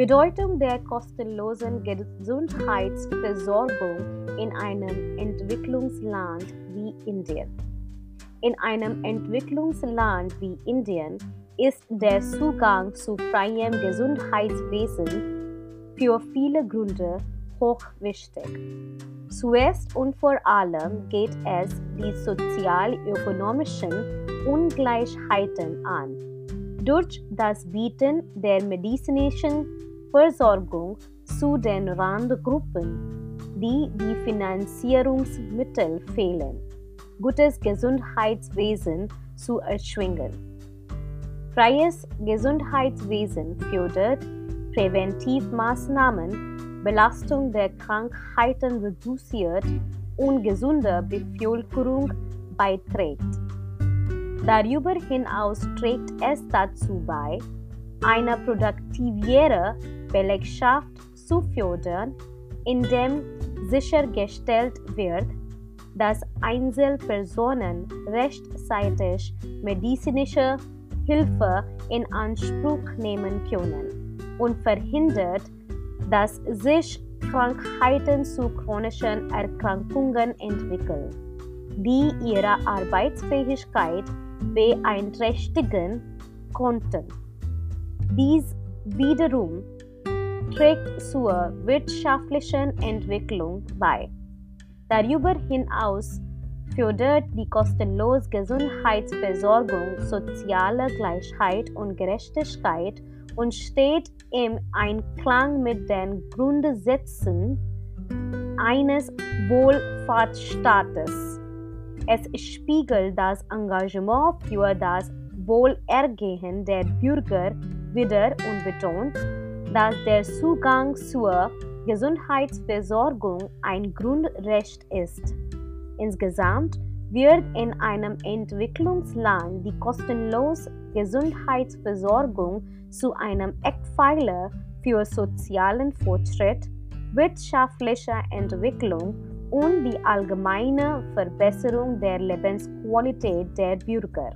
Bedeutung der kostenlosen Gesundheitsversorgung in einem Entwicklungsland wie Indien. In einem Entwicklungsland wie Indien ist der Zugang zu freiem Gesundheitswesen für viele Gründe hoch wichtig. Zuerst und vor allem geht es die sozial-ökonomischen Ungleichheiten an. Durch das Bieten der medizinischen Versorgung zu den Randgruppen, die die Finanzierungsmittel fehlen, gutes Gesundheitswesen zu erschwingen. Freies Gesundheitswesen fördert Präventivmaßnahmen, Belastung der Krankheiten reduziert und gesunde Bevölkerung beiträgt. Darüber hinaus trägt es dazu bei, eine produktivere Belegschaft zu fördern, indem sichergestellt wird, dass Einzelpersonen rechtzeitig medizinische Hilfe in Anspruch nehmen können und verhindert, dass sich Krankheiten zu chronischen Erkrankungen entwickeln, die ihre Arbeitsfähigkeit beeinträchtigen konnten. Dies wiederum trägt zur wirtschaftlichen Entwicklung bei. Darüber hinaus fördert die kostenlose Gesundheitsversorgung soziale Gleichheit und Gerechtigkeit und steht im Einklang mit den Grundsätzen eines Wohlfahrtsstaates. Es spiegelt das Engagement für das Wohlergehen der Bürger wider und betont, dass der Zugang zur Gesundheitsversorgung ein Grundrecht ist. Insgesamt wird in einem Entwicklungsland die kostenlose Gesundheitsversorgung zu einem Eckpfeiler für sozialen Fortschritt, wirtschaftliche Entwicklung und die allgemeine Verbesserung der Lebensqualität der Bürger.